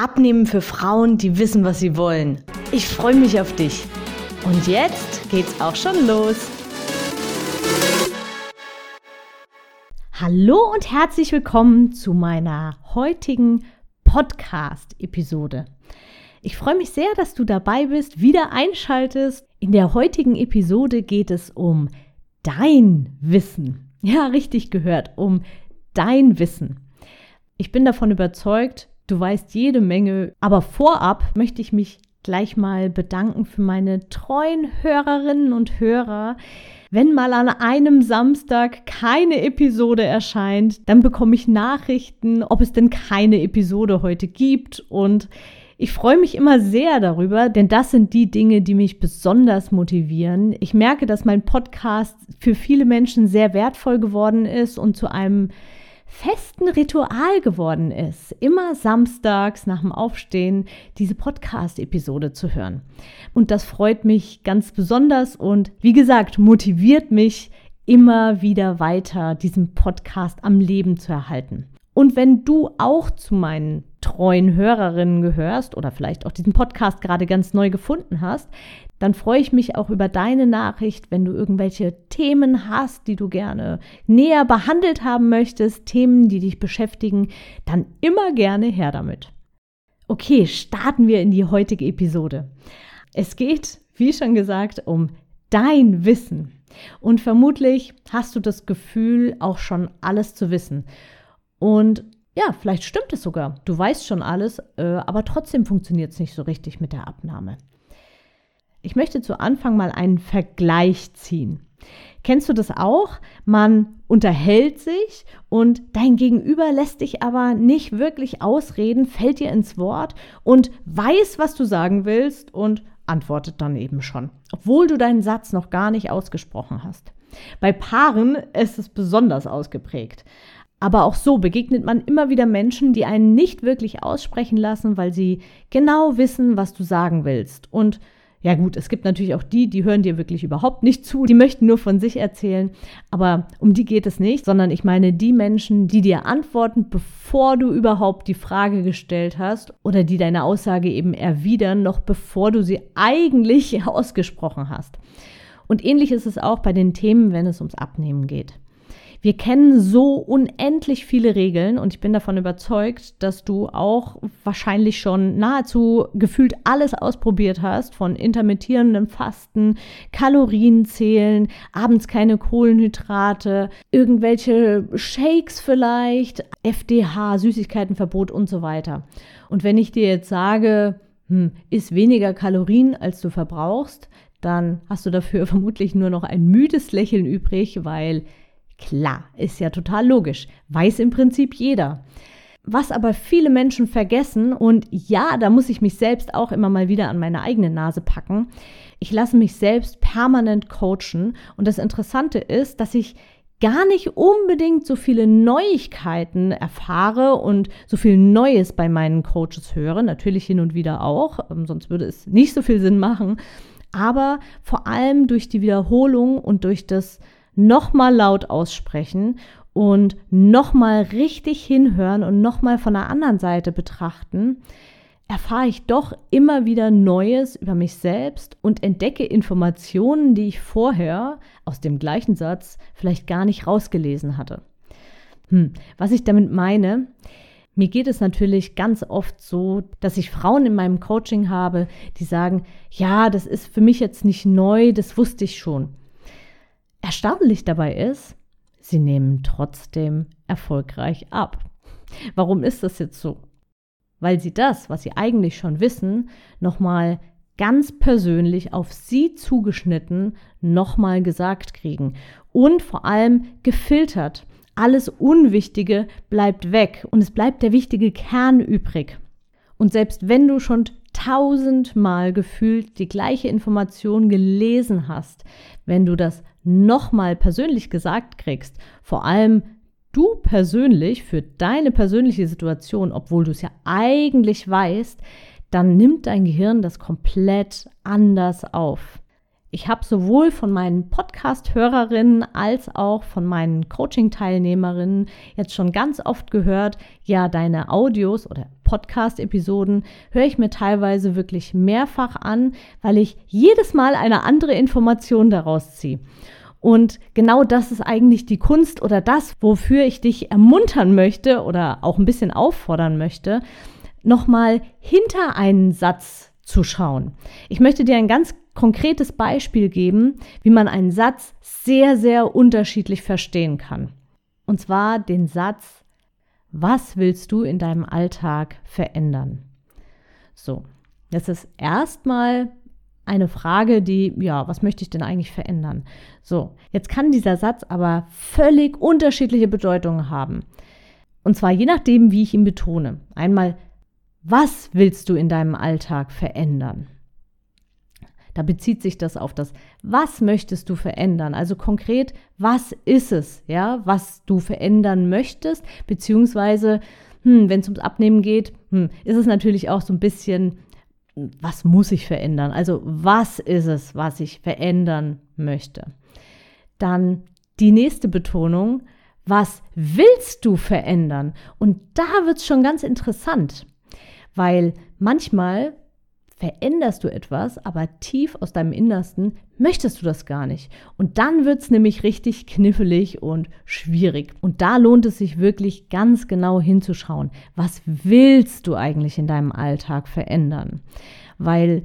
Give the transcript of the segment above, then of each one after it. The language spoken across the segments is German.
Abnehmen für Frauen, die wissen, was sie wollen. Ich freue mich auf dich. Und jetzt geht's auch schon los. Hallo und herzlich willkommen zu meiner heutigen Podcast-Episode. Ich freue mich sehr, dass du dabei bist, wieder einschaltest. In der heutigen Episode geht es um dein Wissen. Ja, richtig gehört, um dein Wissen. Ich bin davon überzeugt, du weißt jede Menge, aber vorab möchte ich mich gleich mal bedanken für meine treuen Hörerinnen und Hörer. Wenn mal an einem Samstag keine Episode erscheint, dann bekomme ich Nachrichten, ob es denn keine Episode heute gibt und ich freue mich immer sehr darüber, denn das sind die Dinge, die mich besonders motivieren. Ich merke, dass mein Podcast für viele Menschen sehr wertvoll geworden ist und zu einem festen Ritual geworden ist, immer samstags nach dem Aufstehen diese Podcast-Episode zu hören. Und das freut mich ganz besonders und wie gesagt, motiviert mich immer wieder weiter, diesen Podcast am Leben zu erhalten. Und wenn du auch zu meinen treuen Hörerinnen gehörst oder vielleicht auch diesen Podcast gerade ganz neu gefunden hast, dann freue ich mich auch über deine Nachricht, wenn du irgendwelche Themen hast, die du gerne näher behandelt haben möchtest, Themen, die dich beschäftigen, dann immer gerne her damit. Okay, starten wir in die heutige Episode. Es geht, wie schon gesagt, um dein Wissen. Und vermutlich hast du das Gefühl, auch schon alles zu wissen. Und ja, vielleicht stimmt es sogar. Du weißt schon alles, äh, aber trotzdem funktioniert es nicht so richtig mit der Abnahme. Ich möchte zu Anfang mal einen Vergleich ziehen. Kennst du das auch? Man unterhält sich und dein Gegenüber lässt dich aber nicht wirklich ausreden, fällt dir ins Wort und weiß, was du sagen willst und antwortet dann eben schon, obwohl du deinen Satz noch gar nicht ausgesprochen hast. Bei Paaren ist es besonders ausgeprägt. Aber auch so begegnet man immer wieder Menschen, die einen nicht wirklich aussprechen lassen, weil sie genau wissen, was du sagen willst. Und ja gut, es gibt natürlich auch die, die hören dir wirklich überhaupt nicht zu, die möchten nur von sich erzählen, aber um die geht es nicht, sondern ich meine die Menschen, die dir antworten, bevor du überhaupt die Frage gestellt hast oder die deine Aussage eben erwidern, noch bevor du sie eigentlich ausgesprochen hast. Und ähnlich ist es auch bei den Themen, wenn es ums Abnehmen geht. Wir kennen so unendlich viele Regeln und ich bin davon überzeugt, dass du auch wahrscheinlich schon nahezu gefühlt alles ausprobiert hast, von intermittierendem Fasten, Kalorienzählen, abends keine Kohlenhydrate, irgendwelche Shakes vielleicht, FDH, Süßigkeitenverbot und so weiter. Und wenn ich dir jetzt sage, hm, isst weniger Kalorien, als du verbrauchst, dann hast du dafür vermutlich nur noch ein müdes Lächeln übrig, weil Klar, ist ja total logisch. Weiß im Prinzip jeder. Was aber viele Menschen vergessen, und ja, da muss ich mich selbst auch immer mal wieder an meine eigene Nase packen, ich lasse mich selbst permanent coachen. Und das Interessante ist, dass ich gar nicht unbedingt so viele Neuigkeiten erfahre und so viel Neues bei meinen Coaches höre. Natürlich hin und wieder auch, ähm, sonst würde es nicht so viel Sinn machen. Aber vor allem durch die Wiederholung und durch das nochmal laut aussprechen und nochmal richtig hinhören und nochmal von der anderen Seite betrachten, erfahre ich doch immer wieder Neues über mich selbst und entdecke Informationen, die ich vorher aus dem gleichen Satz vielleicht gar nicht rausgelesen hatte. Hm, was ich damit meine, mir geht es natürlich ganz oft so, dass ich Frauen in meinem Coaching habe, die sagen, ja, das ist für mich jetzt nicht neu, das wusste ich schon. Erstaunlich dabei ist, sie nehmen trotzdem erfolgreich ab. Warum ist das jetzt so? Weil sie das, was sie eigentlich schon wissen, nochmal ganz persönlich auf sie zugeschnitten nochmal gesagt kriegen und vor allem gefiltert. Alles Unwichtige bleibt weg und es bleibt der wichtige Kern übrig. Und selbst wenn du schon tausendmal gefühlt die gleiche Information gelesen hast, wenn du das nochmal persönlich gesagt kriegst, vor allem du persönlich für deine persönliche Situation, obwohl du es ja eigentlich weißt, dann nimmt dein Gehirn das komplett anders auf. Ich habe sowohl von meinen Podcast-Hörerinnen als auch von meinen Coaching-Teilnehmerinnen jetzt schon ganz oft gehört, ja, deine Audios oder Podcast-Episoden höre ich mir teilweise wirklich mehrfach an, weil ich jedes Mal eine andere Information daraus ziehe. Und genau das ist eigentlich die Kunst oder das, wofür ich dich ermuntern möchte oder auch ein bisschen auffordern möchte, nochmal hinter einen Satz zu schauen. Ich möchte dir ein ganz konkretes Beispiel geben, wie man einen Satz sehr, sehr unterschiedlich verstehen kann. Und zwar den Satz, was willst du in deinem Alltag verändern? So, das ist erstmal eine Frage, die, ja, was möchte ich denn eigentlich verändern? So, jetzt kann dieser Satz aber völlig unterschiedliche Bedeutungen haben. Und zwar je nachdem, wie ich ihn betone. Einmal, was willst du in deinem Alltag verändern? Da bezieht sich das auf das, was möchtest du verändern? Also konkret, was ist es, ja, was du verändern möchtest? Beziehungsweise, hm, wenn es ums Abnehmen geht, hm, ist es natürlich auch so ein bisschen, was muss ich verändern? Also, was ist es, was ich verändern möchte? Dann die nächste Betonung, was willst du verändern? Und da wird es schon ganz interessant, weil manchmal veränderst du etwas, aber tief aus deinem Innersten möchtest du das gar nicht. Und dann wird es nämlich richtig knifflig und schwierig. Und da lohnt es sich wirklich ganz genau hinzuschauen. Was willst du eigentlich in deinem Alltag verändern? Weil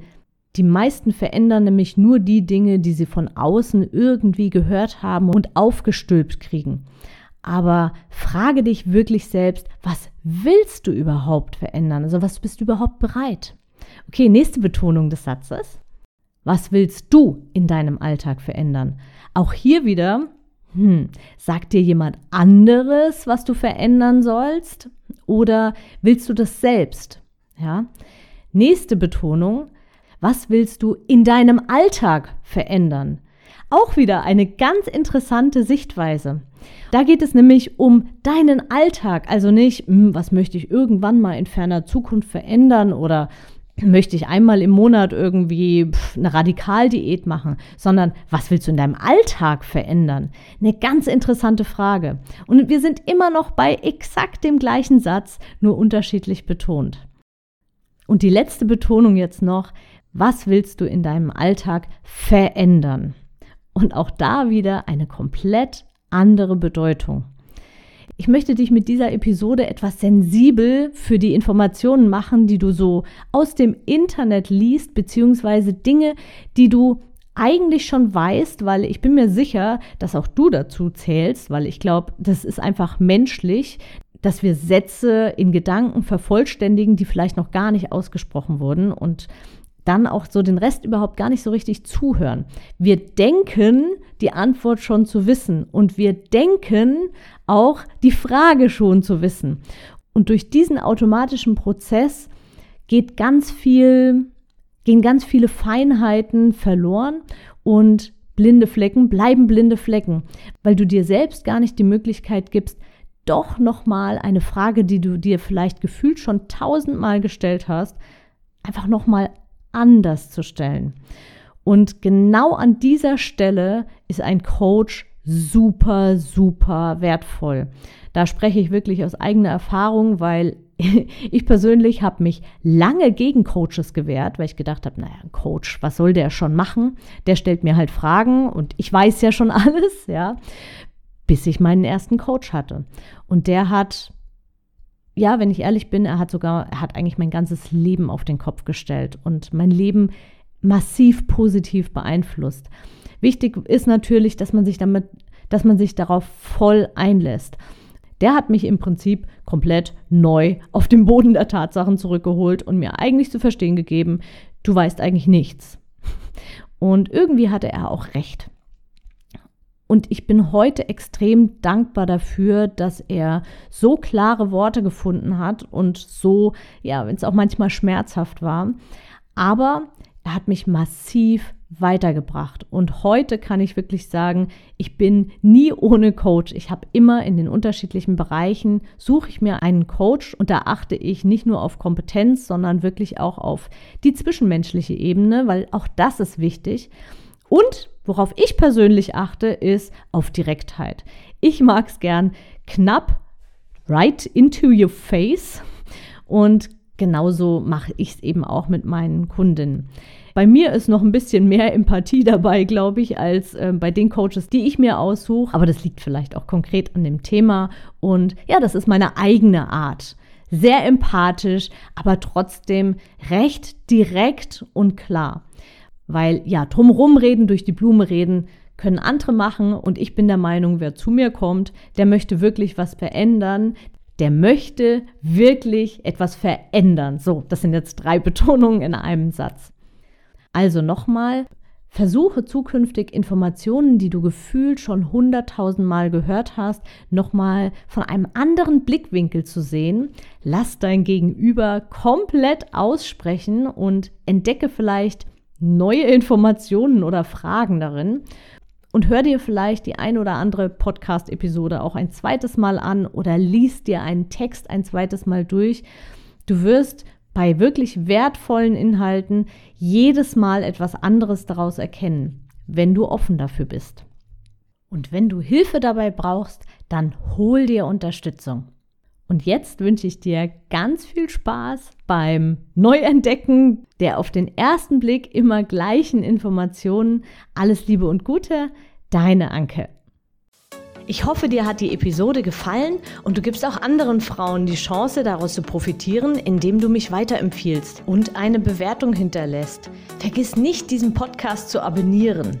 die meisten verändern nämlich nur die Dinge, die sie von außen irgendwie gehört haben und aufgestülpt kriegen. Aber frage dich wirklich selbst, was willst du überhaupt verändern? Also was bist du überhaupt bereit? Okay, nächste Betonung des Satzes. Was willst du in deinem Alltag verändern? Auch hier wieder, hm, sagt dir jemand anderes, was du verändern sollst? Oder willst du das selbst? Ja. Nächste Betonung. Was willst du in deinem Alltag verändern? Auch wieder eine ganz interessante Sichtweise. Da geht es nämlich um deinen Alltag, also nicht, hm, was möchte ich irgendwann mal in ferner Zukunft verändern oder möchte ich einmal im Monat irgendwie eine Radikaldiät machen, sondern was willst du in deinem Alltag verändern? Eine ganz interessante Frage. Und wir sind immer noch bei exakt dem gleichen Satz, nur unterschiedlich betont. Und die letzte Betonung jetzt noch, was willst du in deinem Alltag verändern? Und auch da wieder eine komplett andere Bedeutung. Ich möchte dich mit dieser Episode etwas sensibel für die Informationen machen, die du so aus dem Internet liest, beziehungsweise Dinge, die du eigentlich schon weißt, weil ich bin mir sicher, dass auch du dazu zählst, weil ich glaube, das ist einfach menschlich, dass wir Sätze in Gedanken vervollständigen, die vielleicht noch gar nicht ausgesprochen wurden. Und dann auch so den Rest überhaupt gar nicht so richtig zuhören. Wir denken, die Antwort schon zu wissen und wir denken auch die Frage schon zu wissen. Und durch diesen automatischen Prozess geht ganz viel, gehen ganz viele Feinheiten verloren und blinde Flecken bleiben blinde Flecken, weil du dir selbst gar nicht die Möglichkeit gibst, doch nochmal eine Frage, die du dir vielleicht gefühlt schon tausendmal gestellt hast, einfach nochmal anders zu stellen. Und genau an dieser Stelle ist ein Coach super, super wertvoll. Da spreche ich wirklich aus eigener Erfahrung, weil ich persönlich habe mich lange gegen Coaches gewehrt, weil ich gedacht habe, naja, ein Coach, was soll der schon machen? Der stellt mir halt Fragen und ich weiß ja schon alles, ja, bis ich meinen ersten Coach hatte. Und der hat ja, wenn ich ehrlich bin, er hat sogar, er hat eigentlich mein ganzes Leben auf den Kopf gestellt und mein Leben massiv positiv beeinflusst. Wichtig ist natürlich, dass man sich damit, dass man sich darauf voll einlässt. Der hat mich im Prinzip komplett neu auf den Boden der Tatsachen zurückgeholt und mir eigentlich zu verstehen gegeben, du weißt eigentlich nichts. Und irgendwie hatte er auch recht. Und ich bin heute extrem dankbar dafür, dass er so klare Worte gefunden hat und so, ja, wenn es auch manchmal schmerzhaft war. Aber er hat mich massiv weitergebracht. Und heute kann ich wirklich sagen, ich bin nie ohne Coach. Ich habe immer in den unterschiedlichen Bereichen, suche ich mir einen Coach und da achte ich nicht nur auf Kompetenz, sondern wirklich auch auf die zwischenmenschliche Ebene, weil auch das ist wichtig. Und worauf ich persönlich achte, ist auf Direktheit. Ich mag es gern knapp, right into your face. Und genauso mache ich es eben auch mit meinen Kundinnen. Bei mir ist noch ein bisschen mehr Empathie dabei, glaube ich, als äh, bei den Coaches, die ich mir aussuche. Aber das liegt vielleicht auch konkret an dem Thema. Und ja, das ist meine eigene Art. Sehr empathisch, aber trotzdem recht direkt und klar. Weil ja, drumherum reden, durch die Blume reden, können andere machen. Und ich bin der Meinung, wer zu mir kommt, der möchte wirklich was verändern. Der möchte wirklich etwas verändern. So, das sind jetzt drei Betonungen in einem Satz. Also nochmal, versuche zukünftig Informationen, die du gefühlt schon hunderttausend Mal gehört hast, nochmal von einem anderen Blickwinkel zu sehen. Lass dein Gegenüber komplett aussprechen und entdecke vielleicht neue Informationen oder Fragen darin. Und hör dir vielleicht die ein oder andere Podcast-Episode auch ein zweites Mal an oder lies dir einen Text ein zweites Mal durch. Du wirst bei wirklich wertvollen Inhalten jedes Mal etwas anderes daraus erkennen, wenn du offen dafür bist. Und wenn du Hilfe dabei brauchst, dann hol dir Unterstützung. Und jetzt wünsche ich dir ganz viel Spaß beim Neuentdecken der auf den ersten Blick immer gleichen Informationen. Alles Liebe und Gute, deine Anke. Ich hoffe, dir hat die Episode gefallen und du gibst auch anderen Frauen die Chance, daraus zu profitieren, indem du mich weiterempfiehlst und eine Bewertung hinterlässt. Vergiss nicht, diesen Podcast zu abonnieren.